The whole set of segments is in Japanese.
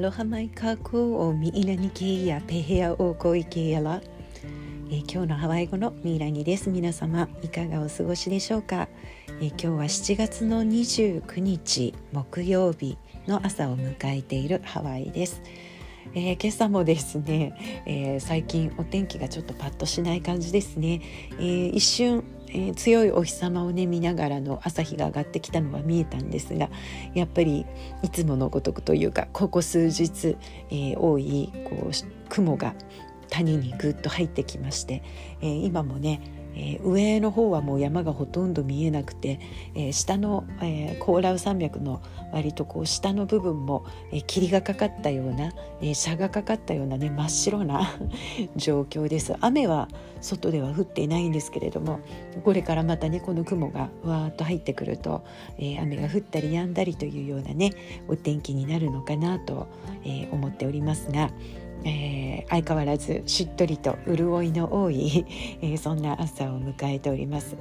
ロハマイカクをミイラニケやペヘアオコイケやら、え、今日のハワイ語のミイラニです。皆様いかがお過ごしでしょうか、えー、今日は7月の29日木曜日の朝を迎えているハワイです、えー、今朝もですね、え、最近お天気がちょっとパッとしない感じですね、え、一瞬えー、強いお日様をね見ながらの朝日が上がってきたのは見えたんですがやっぱりいつものごとくというかここ数日、えー、多いこう雲が谷にぐっと入ってきまして、えー、今もねえー、上の方はもう山がほとんど見えなくて、えー、下の、えー、コーラウ山脈の割とこう下の部分も、えー、霧がかかったような、えー、車がかかったようなね真っ白な 状況です雨は外では降っていないんですけれどもこれからまたねこの雲がわーっと入ってくると、えー、雨が降ったり止んだりというようなねお天気になるのかなと、えー、思っておりますが。えー、相変わらずしっとりと潤いの多い、えー、そんな朝を迎えております。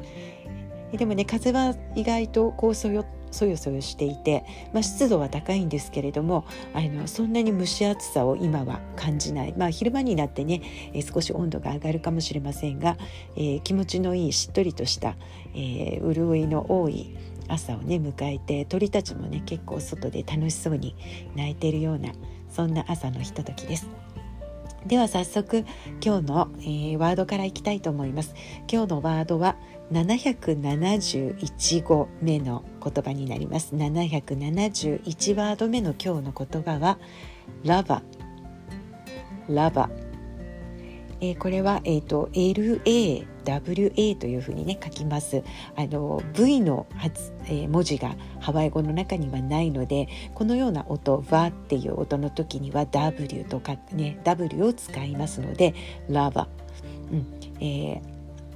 でもね風は意外とこうそよそよそよしていて、まあ、湿度は高いんですけれどもあのそんなに蒸し暑さを今は感じない、まあ、昼間になってね、えー、少し温度が上がるかもしれませんが、えー、気持ちのいいしっとりとした、えー、潤いの多い朝をね迎えて鳥たちもね結構外で楽しそうに鳴いているようなそんな朝のひとときです。では早速今日の、えー、ワードからいきたいと思います。今日のワードは771語目の言葉になります。771ワード目の今日の言葉はラバ。ラバ。えー、これは、えーと LA、WA というふうにね書きます。あの V の発、えー、文字がハワイ語の中にはないのでこのような音「わ」っていう音の時には W とかね W を使いますので「ラバ」うん。えー、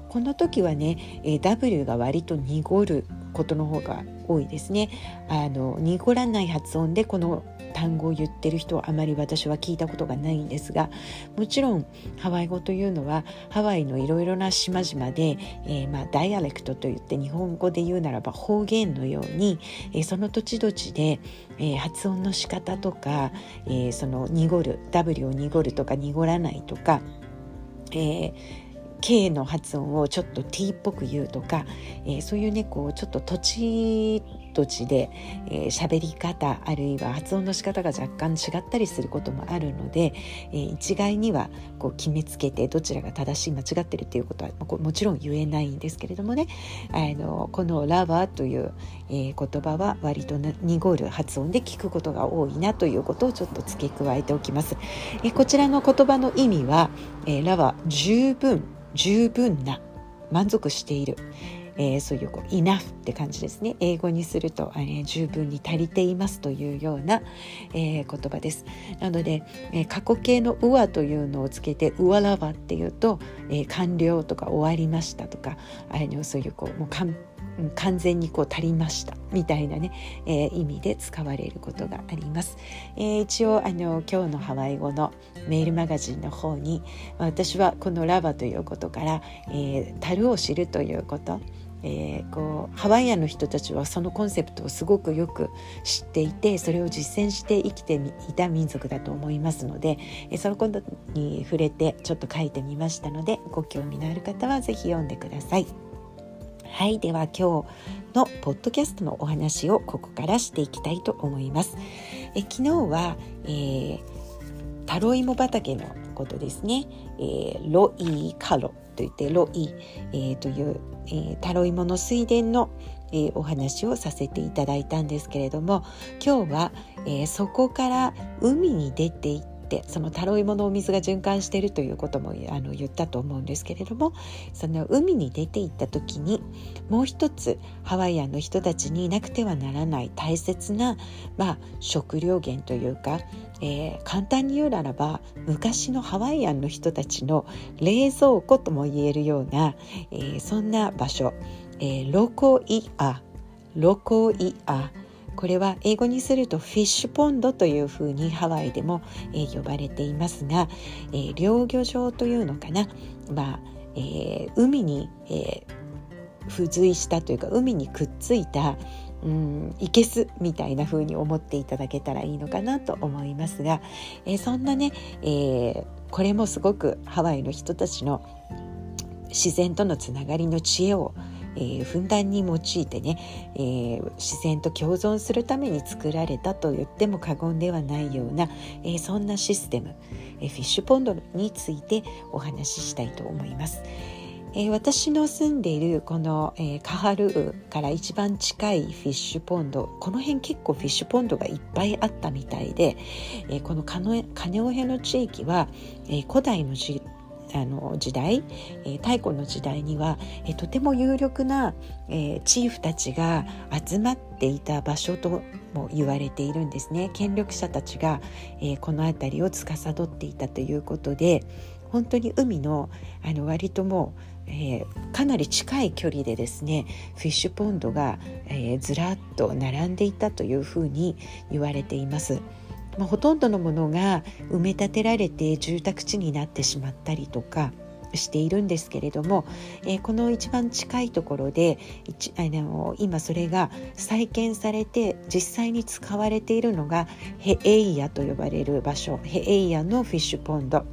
この時はね、え W が割と濁ることの方が多いですね。あの濁らない発音でこの単語を言ってる人はあまり私は聞いたことがないんですがもちろんハワイ語というのはハワイのいろいろな島々で、えー、まあ、ダイアレクトといって日本語で言うならば方言のように、えー、その土地土地で、えー、発音の仕方とか、えその濁る W を濁るとか濁らないとか、え K の発音をちょっと T っぽく言うとか、え、そういうねこうちょっと土地土地で、えー、り方あるいは発音の仕方が若干違ったりすることもあるので、えー、一概にはこう決めつけてどちらが正しい間違ってるっていうことはもちろん言えないんですけれどもねあのこの「ラバー」という、えー、言葉は割と濁る発音で聞くことが多いなということをちょっと付け加えておきます。えこちらの言葉の意味は「えー、ラは十分十分な満足している、えー、そういうこう enough って感じですね。英語にすると、えー、十分に足りていますというような、えー、言葉です。なので、えー、過去形の「うわ」というのをつけて「うわらば」っていうと、えー、完了とか終わりましたとかあのそういうこうもう完完全にこう足りましたみたいなね、えー、意味で使われることがあります、えー、一応あの今日のハワイ語のメールマガジンの方に私はこのラバということから、えー、樽を知るということえー、こうハワイアンの人たちはそのコンセプトをすごくよく知っていてそれを実践して生きていた民族だと思いますので、えー、そのことに触れてちょっと書いてみましたのでご興味のある方は是非読んでください。はいでは今日のポッドキャストのお話をここからしていきたいと思いますえ昨日は、えー、タロイモ畑のことですね、えー、ロイカロといってロイ、えー、という、えー、タロイモの水田の、えー、お話をさせていただいたんですけれども今日は、えー、そこから海に出ていっててそのタロイモのお水が循環しているということもあの言ったと思うんですけれどもその海に出て行った時にもう一つハワイアンの人たちになくてはならない大切な、まあ、食料源というか、えー、簡単に言うならば昔のハワイアンの人たちの冷蔵庫とも言えるような、えー、そんな場所、えー、ロコイアロコイアこれは英語にするとフィッシュポンドというふうにハワイでも、えー、呼ばれていますが、えー、漁漁場というのかな、まあえー、海に、え付随したというか海にくっついた、うんいけすみたいな風に思っていただけたらいいのかなと思いますが、えー、そんなね、えー、これもすごくハワイの人たちの自然とのつながりの知恵をえー、ふんだんに用いてね、えー、自然と共存するために作られたと言っても過言ではないような、えー、そんなシステム、えフィッシュポンドについてお話ししたいと思います。え私の住んでいるこの、えカハルーから一番近いフィッシュポンドこの辺結構フィッシュポンドがいっぱいあったみたいで、えこのカネオヘの地域は、え古代の時あの時代、えー、太古の時代には、えー、とても有力な、えー、チーフたちが集まっていた場所とも言われているんですね権力者たちが、えー、この辺りを司っていたということで本当に海のあの割ともう、えー、かなり近い距離でですねフィッシュポンドが、えー、ずらっと並んでいたというふうに言われています。まあ、ほとんどのものが埋め立てられて住宅地になってしまったりとかしているんですけれども、えー、この一番近いところであの今それが再建されて実際に使われているのがヘエイヤと呼ばれる場所ヘエイヤのフィッシュポンド。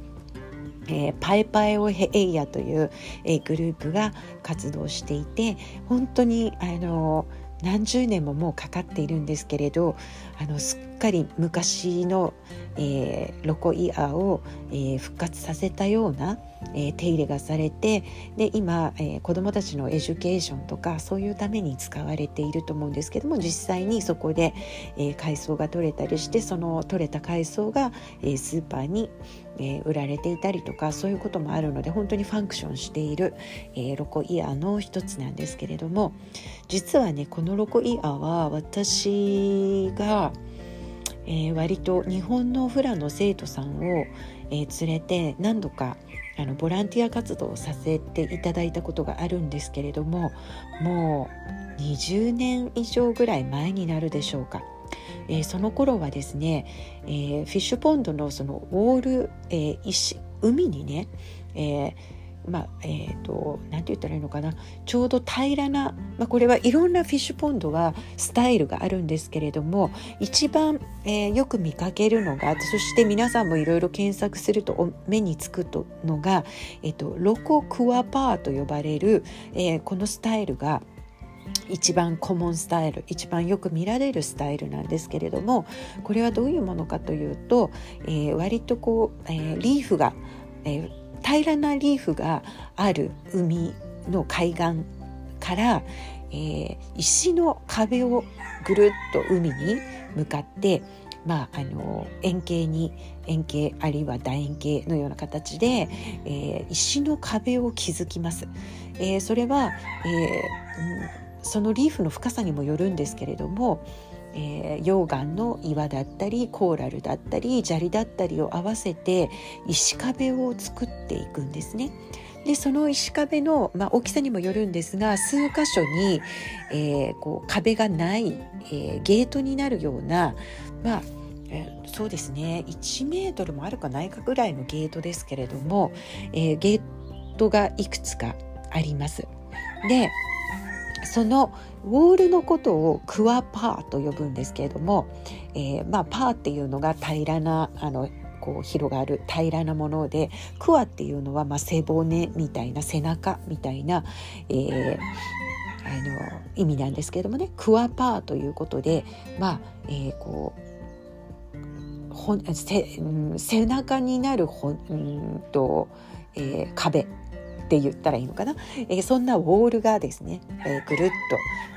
えー、パイパイオヘエイヤという、えー、グループが活動していて本当にあの何十年ももうかかっているんですけれどあのすっかり昔の、えー、ロコイアを、えー、復活させたような、えー、手入れがされてで今、えー、子どもたちの education とかそういうために使われていると思うんですけども実際にそこで、えー、海藻が取れたりしてその取れた海藻が、えー、スーパーに、えー、売られていたりとかそういうこともあるので本当に function している、えー、 loko iʻa の一つなんですけれども実はねこの loko iʻa は私が、えー、割と日本のフラの生徒さんを、えー、連れて何度かあのボランティア活動をさせていただいたことがあるんですけれどももう20年以上ぐらい前になるでしょうか。えー、その頃はですね、えー、フィッシュポンドのそのウォール、えー、石海にね、えーまあえーと、なんて言ったらいいのかな。ちょうど平らな、まあ、これはいろんなフィッシュポンドはスタイルがあるんですけれども一番、えー、よく見かけるのがそして皆さんもいろいろ検索すると目につくとのが、えーと、ロコクワパーと呼ばれる、えー、このスタイルが一番コモンスタイル一番よく見られるスタイルなんですけれどもこれはどういうものかというと、えー、割とこう、えー、リーフが、えー平らなリーフがある海の海岸から、えー、石の壁をぐるっと海に向かってまあ、あの円形に円形あるいは楕円形のような形で、えー、石の壁を築きます。えー、それは、えー、そのリーフの深さにもよるんですけれども、えー、溶岩の岩だったりコーラルだったり砂利だったりを合わせて石壁を作っていくんですね。でその石壁の、まあ、大きさにもよるんですが数箇所に、えー、こう壁がない、えー、ゲートになるような、まあえー、そうですね1メートルもあるかないかぐらいのゲートですけれども、えー、ゲートがいくつかあります。でそのウォールのことをクワパーと呼ぶんですけれども、えー、まあパーっていうのが平らなあのこう広がる平らなものでクワっていうのはまあ背骨みたいな背中みたいな、えー、あの意味なんですけれどもねクワパーということでまあ、えー、こうほ背背中になるほんと、えー、壁。って言ったらいいのかな、えー、そんなウォールがですね、えー、ぐるっと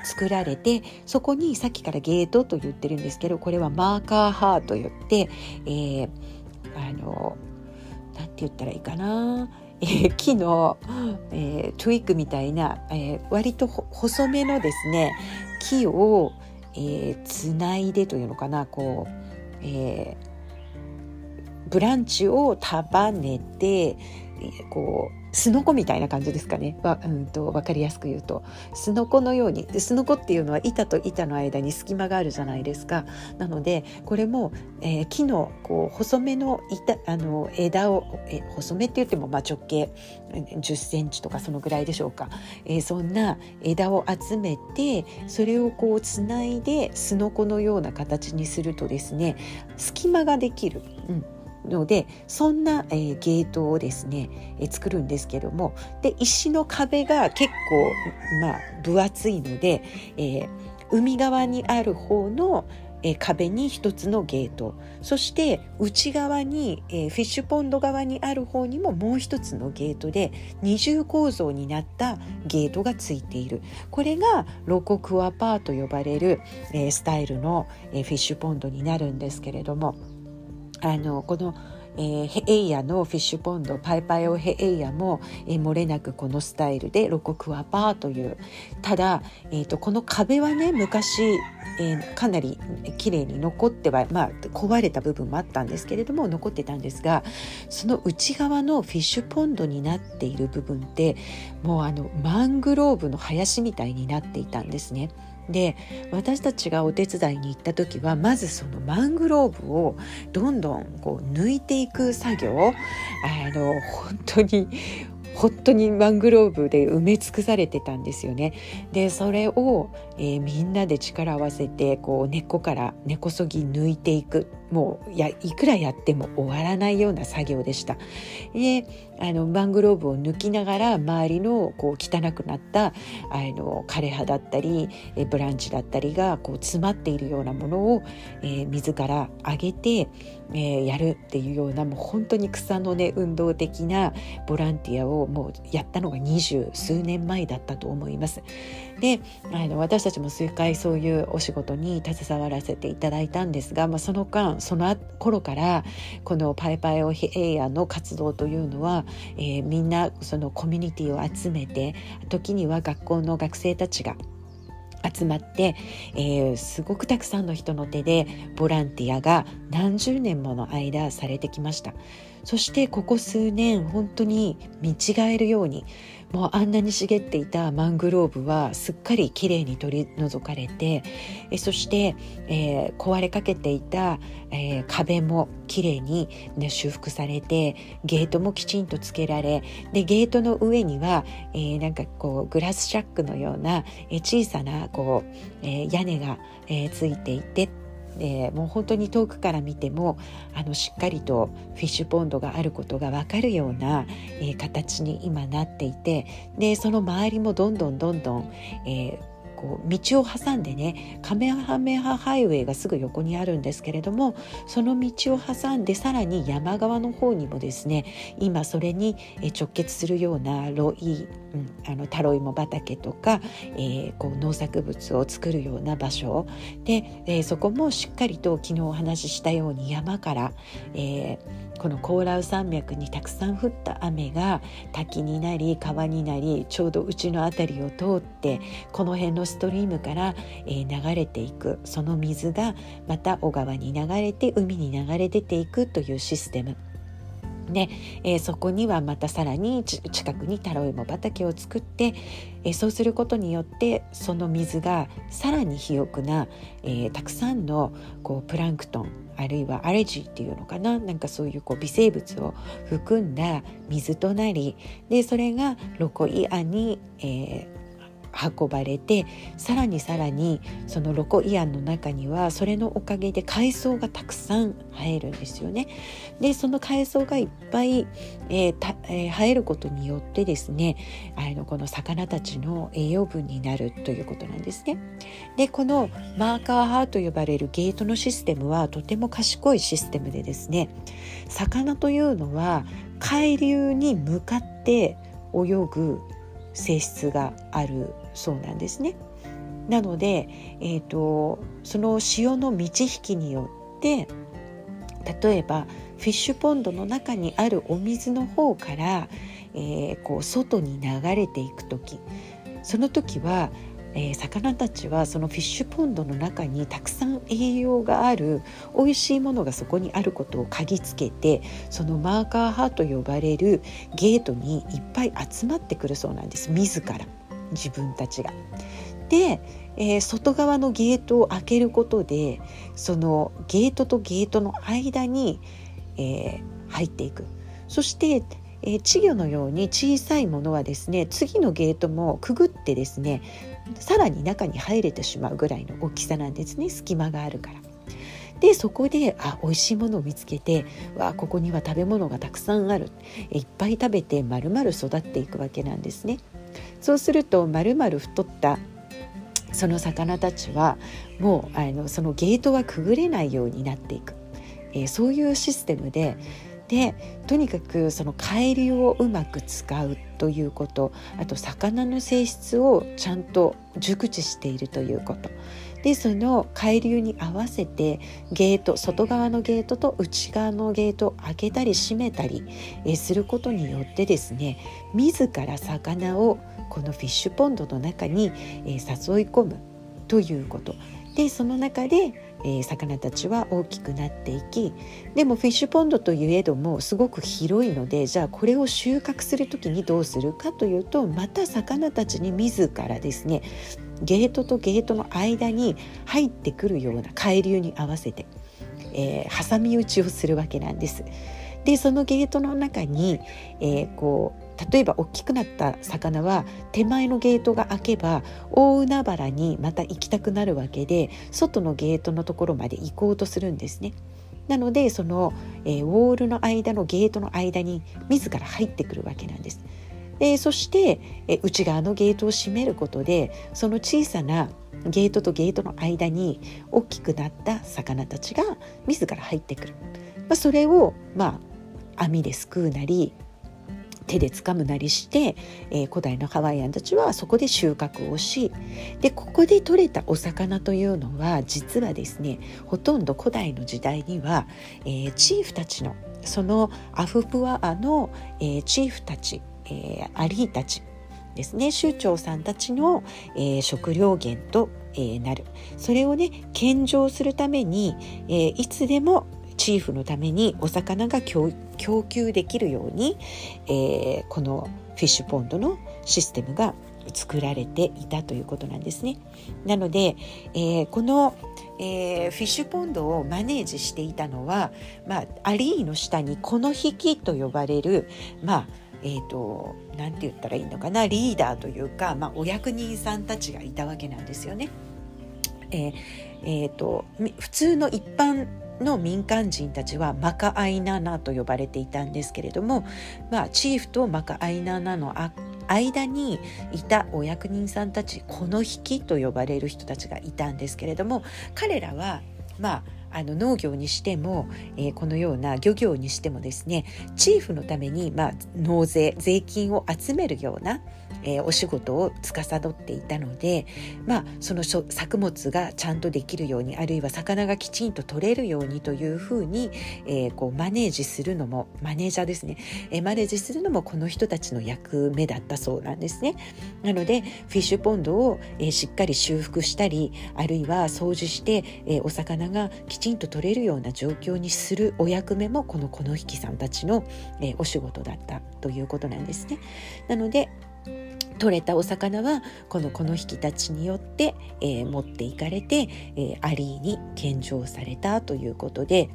作られてそこにさっきからゲートと言ってるんですけどこれはマーカーハーと言って、えー、あのなんて言ったらいいかな？えー、木の、えー、 twig みたいな、えー、割と細めのですね木を、えー、つないでというのかな？こう、えー、 branch を束ねてこうすのこみたいな感じですかね。わ、うんと、分かりやすく言うと。すのこのようにすのこっていうのは板と板の間に隙間があるじゃないですか。なのでこれも、えー、木のこう細めの板あの枝をえ細めって言ってもまあ直径10センチとかそのぐらいでしょうか、えー、そんな枝を集めてそれをこうつないですのこのような形にするとですね隙間ができる。うん。のでそんな、えー、ゲートをですね、えー、作るんですけどもで石の壁が結構、まあ、分厚いので、えー、海側にある方の、え壁に一つのゲートそして内側に、えフィッシュポンド側にある方にももう一つのゲートで二重構造になったゲートがついている。これがロコクアパーと呼ばれる、えスタイルの、えフィッシュポンドになるんですけれどもあのこのえー、ヘエイヤのフィッシュポンドパイパイオヘエイヤも、えー、漏れなくこのスタイルでロコクワパーというただ、えーと、この壁はね昔、えー、かなり綺麗に残っては、まあ、壊れた部分もあったんですけれども残ってたんですがその内側のフィッシュポンドになっている部分ってもうあのマングローブの林みたいになっていたんですね。で私たちがお手伝いに行った時はまずそのマングローブをどんどんこう抜いていく作業あの本当に本当にマングローブで埋め尽くされてたんですよね。でそれを、えー、みんなで力を合わせてこう根っこから根こそぎ抜いていくもうやいくらやっても終わらないような作業でした。であのマングローブを抜きながら周りのこう汚くなったあの枯れ葉だったりえブランチだったりがこう詰まっているようなものを、えー、自ら上げて、えー、やるっていうようなもう本当に草の根運動的なボランティアをもうやったのが二十数年前だったと思います。であの私たちも数回そういうお仕事に携わらせていただいたんですが、まあ、その間その頃からこのパイパイオヒエイヤの活動というのは、えー、みんなそのコミュニティを集めて時には学校の学生たちが集まって、えー、すごくたくさんの人の手でボランティアが何十年もの間されてきました。そしてここ数年本当に見違えるようにもうあんなに茂っていたマングローブはすっかりきれいに取り除かれてえそして、えー、壊れかけていた、えー、壁もきれいに、ね、修復されてゲートもきちんとつけられでゲートの上には、えー、なんかこうグラスシャックのような、え小さなこう、え屋根が、えついていてでもう本当に遠くから見てもあのしっかりとフィッシュポンドがあることが分かるような、えー、形に今なっていてでその周りもどんどんどんどん、えーこう道を挟んでねカメハメハハイウェイがすぐ横にあるんですけれどもその道を挟んでさらに山側の方にもですね今それに直結するようなロイ、うん、あのタロイモ畑とか、えー、こう農作物を作るような場所。で、えー、そこもしっかりと昨日お話ししたように山から、えーこのコーラウ山脈にたくさん降った雨が滝になり川になりちょうどうちの辺りを通ってこの辺のストリームから、え、流れていくその水がまた小川に流れて海に流れ出ていくというシステム。で、えー、そこにはまたさらに近くにタロイモ畑を作って、えー、そうすることによってその水がさらに肥沃な、えー、たくさんのこうプランクトンあるいはアレジーっていうのかななんかそういうこう微生物を含んだ水となりでそれがロコイアに、えー、運ばれてさらにさらにそのロコイアンの中にはそれのおかげで海藻がたくさん生えるんですよね。でその海藻がいっぱい、えーえー、生えることによってですねあのこの魚たちの栄養分になるということなんですね。でこのマーカーハーと呼ばれるゲートのシステムはとても賢いシステムでですね魚というのは海流に向かって泳ぐ性質があるそうなんですね。なので、えーと、その潮の満ち引きによって例えばフィッシュポンドの中にあるお水の方から、えー、こう外に流れていく時その時はえー、魚たちはそのフィッシュポンドの中にたくさん栄養がある美味しいものがそこにあることを嗅ぎつけてそのマーカー派と呼ばれるゲートにいっぱい集まってくるそうなんです自ら自分たちが。で、えー、外側のゲートを開けることでそのゲートとゲートの間に、えー、入っていくそしてえ、稚魚のように小さいものはですね次のゲートもくぐってですねさらに中に入れてしまうぐらいの大きさなんですね隙間があるから。でそこであ美味しいものを見つけてわここには食べ物がたくさんあるいっぱい食べてまるまる育っていくわけなんですね。そうするとまるまる太ったその魚たちはもうあのそのゲートはくぐれないようになっていく、えー、そういうシステムででとにかくその海流をうまく使うということあと魚の性質をちゃんと熟知しているということ。でその海流に合わせてゲート外側のゲートと内側のゲートを開けたり閉めたりすることによってですね自ら魚をこのフィッシュポンドの中に誘い込むということ。でその中で、魚たちは大きくなっていきでもフィッシュポンドといえどもすごく広いのでじゃあこれを収穫する時にどうするかというとまた魚たちに自らですねゲートとゲートの間に入ってくるような海流に合わせて、えー、挟み撃ちをするわけなんです。でそのゲートの中に、えー、こう例えば大きくなった魚は手前のゲートが開けば大海原にまた行きたくなるわけで外のゲートのところまで行こうとするんですね。なのでその、えー、ウォールの間のゲートの間に自ら入ってくるわけなんです。でそして、えー、内側のゲートを閉めることでその小さなゲートとゲートの間に大きくなった魚たちが自ら入ってくる。まあ、それを、まあ、網ですくうなり手で掴むなりして、えー、古代のハワイアンたちはそこで収穫をしでここで取れたお魚というのは実はですねほとんど古代の時代には、えー、チーフたちのそのアフプアアの、えー、チーフたち、えー、アリーたちですね州長さんたちの、えー、食料源と、えー、なるそれをね献上するために、えー、いつでもチーフのためにお魚が供給できるように、えー、このフィッシュポンドのシステムが作られていたということなんですね。なので、えー、この、えー、フィッシュポンドをマネージしていたのは、まあ、アリーの下にこの引きと呼ばれる、まあえーと、なんて言ったらいいのかなリーダーというか、まあ、お役人さんたちがいたわけなんですよね。えーえーと普通の一般の民間人たちはマカアイナナと呼ばれていたんですけれども、まあ、チーフとマカアイナナの間にいたお役人さんたちこの引きと呼ばれる人たちがいたんですけれども彼らはまああの農業にしても、えー、このような漁業にしてもですねチーフのために、まあ、納税税金を集めるようなえー、お仕事を司っていたので、まあ、その作物がちゃんとできるようにあるいは魚がきちんと取れるようにというふうに、えー、こうマネージするのもマネージャーですね、えー、マネージするのもこの人たちの役目だったそうなんですね。なのでフィッシュポンドを、えー、しっかり修復したりあるいは掃除して、えー、お魚がきちんと取れるような状況にするお役目もこのこの引きさんたちの、えー、お仕事だったということなんですね。なので取れたお魚はこのこの引きたちによって、えー、持っていかれて、えー、アリーに献上されたということで。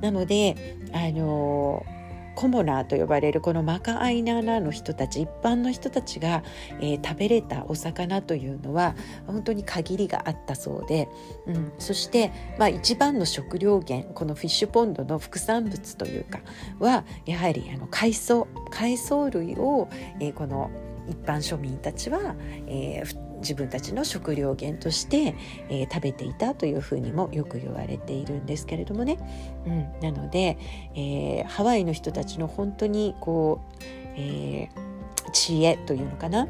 なのであのーコモナーと呼ばれるこのマカアイナーナーの人たち一般の人たちが、えー、食べれたお魚というのは本当に限りがあったそうで、うん、そして、まあ、一番の食料源このフィッシュポンドの副産物というかはやはりあの海藻海藻類を、えー、この一般庶民たちは、えー、自分たちの食料源として、えー、食べていたというふうにもよく言われているんですけれどもね、うん、なので、えー、ハワイの人たちの本当にこう、えー、知恵というのかな。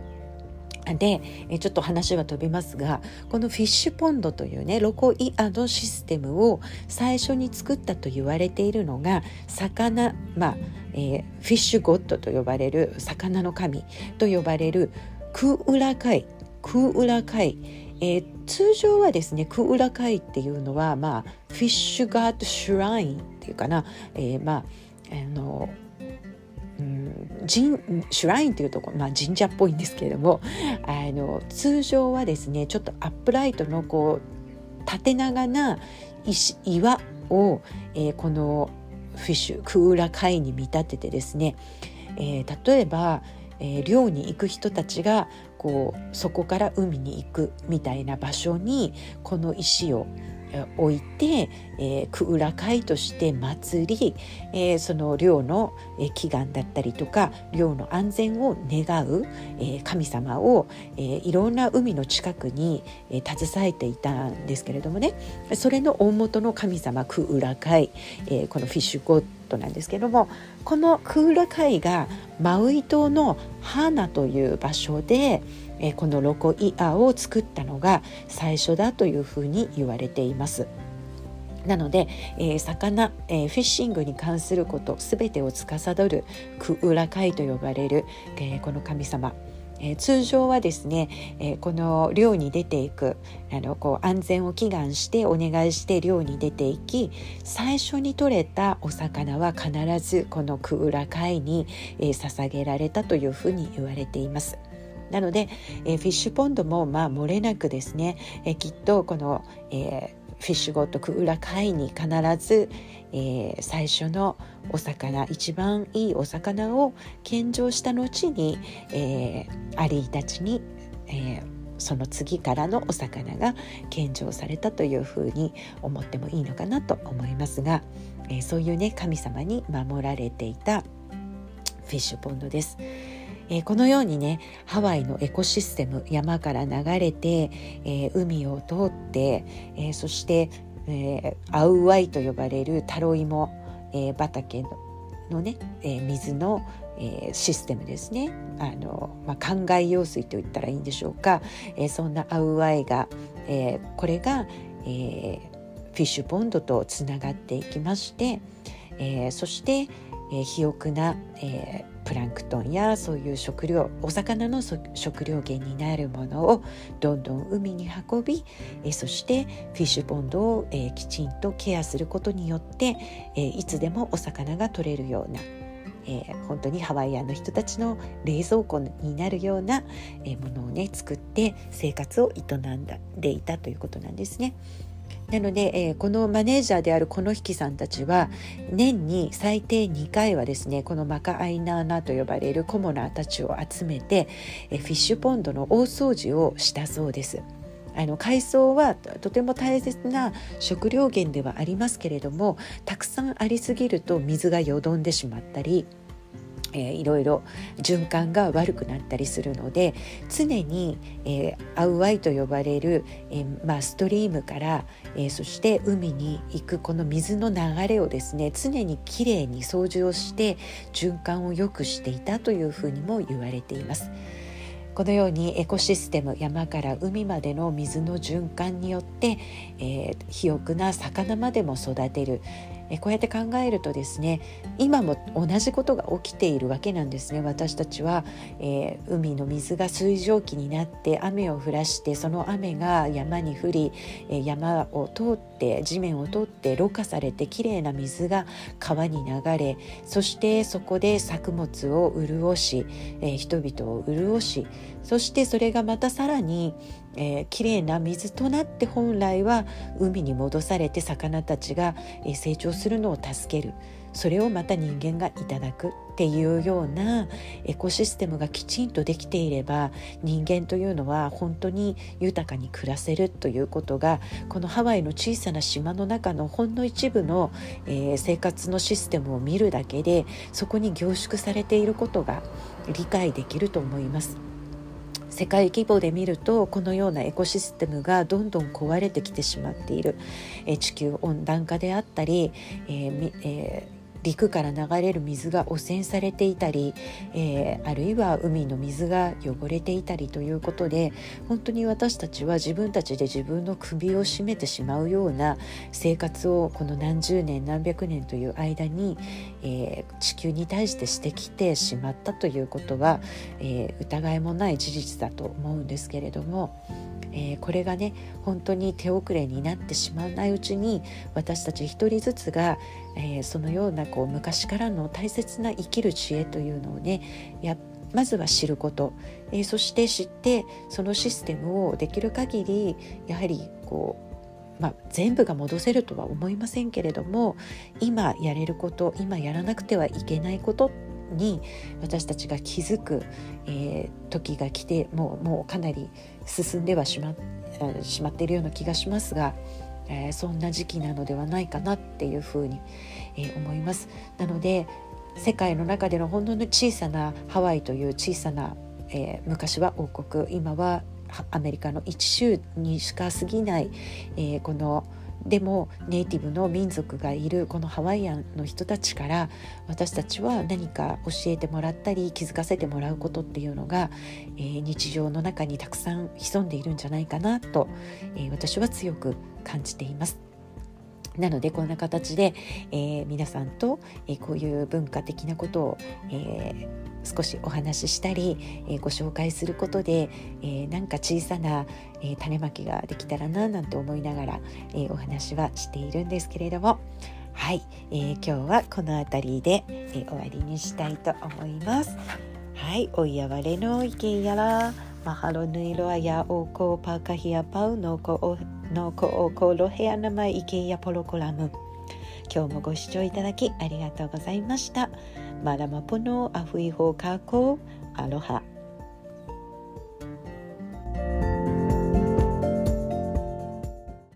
でちょっと話は飛びますがこのフィッシュポンドというねロコイアのシステムを最初に作ったと言われているのが魚まあ、えー、フィッシュゴッドと呼ばれる魚の神と呼ばれるクウラカイクウラ海、えー、通常はですねクウラ海っていうのはまあフィッシュガードシュラインっていうかな、えー、まああの神シュラインというところ、まあ、神社っぽいんですけれどもあの通常はですねちょっとアップライトのこう縦長な石岩を、えー、このフィッシュクーラ海に見立ててですね、えー、例えば、えー、漁に行く人たちがこうそこから海に行くみたいな場所にこの石を置いて、えー、クウラ会として祭り、えー、その漁の、えー、祈願だったりとか漁の安全を願う、えー、神様を、えー、いろんな海の近くに、えー、携えていたんですけれどもね。それの大元の神様クウラ会、えー、このフィッシュゴッドなんですけどもこのクウラ会がマウイ島のハーナという場所で、えこのロコイアを作ったのが最初だというふうに言われています。なので、えー、魚、えー、フィッシングに関すること全てを司るクウラカイと呼ばれる、えー、この神様、えー、通常はですね、えー、この漁に出ていくあのこう安全を祈願してお願いして漁に出ていき最初に取れたお魚は必ずこのクウラカイに、えー、捧げられたというふうに言われています。なので、え、フィッシュポンドもまあ漏れなくですね、え、きっとこの、えーフィッシュゴッドクウラ会に必ず、え、最初のお魚一番いいお魚を献上した後に、え、アリーたちに、え、その次からのお魚が献上されたというふうに思ってもいいのかなと思いますが、え、そういうね神様に守られていたフィッシュポンドです。えー、このようにねハワイのエコシステム山から流れて、えー、海を通って、えー、そして、えアウワイと呼ばれるタロイモ、え畑のね、え水の、システムですね。あの、まあ、灌漑用水といったらいいんでしょうか、えそんなアウワイが、えこれが、えフィッシュボンドとつながっていきまして、えそして、え肥沃な、えプランクトンやそういう食料お魚の食料源になるものをどんどん海に運び、えそしてフィッシュポンドを、えきちんとケアすることによって、えいつでもお魚が取れるようなえー、本当にハワイアンの人たちの冷蔵庫になるような、えー、ものをね作って生活を営んでいたということなんですね。なので、えー、このマネージャーであるこの引きさんたちは年に最低2回はですねこのマカアイナーナと呼ばれるコモナーたちを集めて、え、フィッシュポンドの大掃除をしたそうです。あの海藻はとても大切な食料源ではありますけれどもたくさんありすぎると水がよどんでしまったりえー、いろいろ循環が悪くなったりするので常に、えー、アウワイと呼ばれる、えー、まあ、ストリームから、えー、そして海に行くこの水の流れをですね常にきれいに掃除をして循環を良くしていたというふうにも言われています。このようにエコシステム山から海までの水の循環によって、えー、肥沃な魚までも育てるえこうやって考えるとですね今も同じことが起きているわけなんですね。私たちは、えー、海の水が水蒸気になって雨を降らしてその雨が山に降り、え、山を通って地面を通ってろ過されてきれいな水が川に流れそしてそこで作物を潤し、え、人々を潤しそしてそれがまたさらにえー、きれいな水となって本来は海に戻されて魚たちが、え、成長するのを助けるそれをまた人間がいただくっていうようなエコシステムがきちんとできていれば人間というのは本当に豊かに暮らせるということがこのハワイの小さな島の中のほんの一部の、えー、生活のシステムを見るだけでそこに凝縮されていることが理解できると思います。世界規模で見るとこのようなエコシステムがどんどん壊れてきてしまっている、え地球温暖化であったり、えーえー陸から流れる水が汚染されていたり、えー、あるいは海の水が汚れていたりということで本当に私たちは自分たちで自分の首を絞めてしまうような生活をこの何十年何百年という間に、えー、地球に対してしてきてしまったということは、えー、疑いもない事実だと思うんですけれども。えー、これがね本当に手遅れになってしまわないうちに私たち一人ずつが、えー、そのようなこう昔からの大切な生きる知恵というのをねやまずは知ること、えー、そして知ってそのシステムをできる限りやはりこう、まあ、全部が戻せるとは思いませんけれども今やれること今やらなくてはいけないことに私たちが気づく、えー、時が来てもうもうかなり進んではしましまっているような気がしますが、えー、そんな時期なのではないかなっていうふうに、えー、思います。なので世界の中でのほんの小さなハワイという小さな、えー、昔は王国今はアメリカの一州にしか過ぎない、えー、このでもネイティブの民族がいるこのハワイアンの人たちから私たちは何か教えてもらったり気づかせてもらうことっていうのが、えー、日常の中にたくさん潜んでいるんじゃないかなと、えー、私は強く感じています。なのでこんな形で、えー、皆さんと、えー、こういう文化的なことを、えー、少しお話ししたり、えご紹介することで、えなんか小さな、え種まきができたらななんて思いながら、えお話はしているんですけれども。はい、え、今日はこの辺りで、え終わりにしたいと思います。はい、おいやわれの意見やら。マハロヌイロアヤオコパカヒアパウノコオノコオコロヘアナマイケイヤポロコラム。今日もご視聴いただきありがとうございました。マラマポノアフイホーカーコアロハ。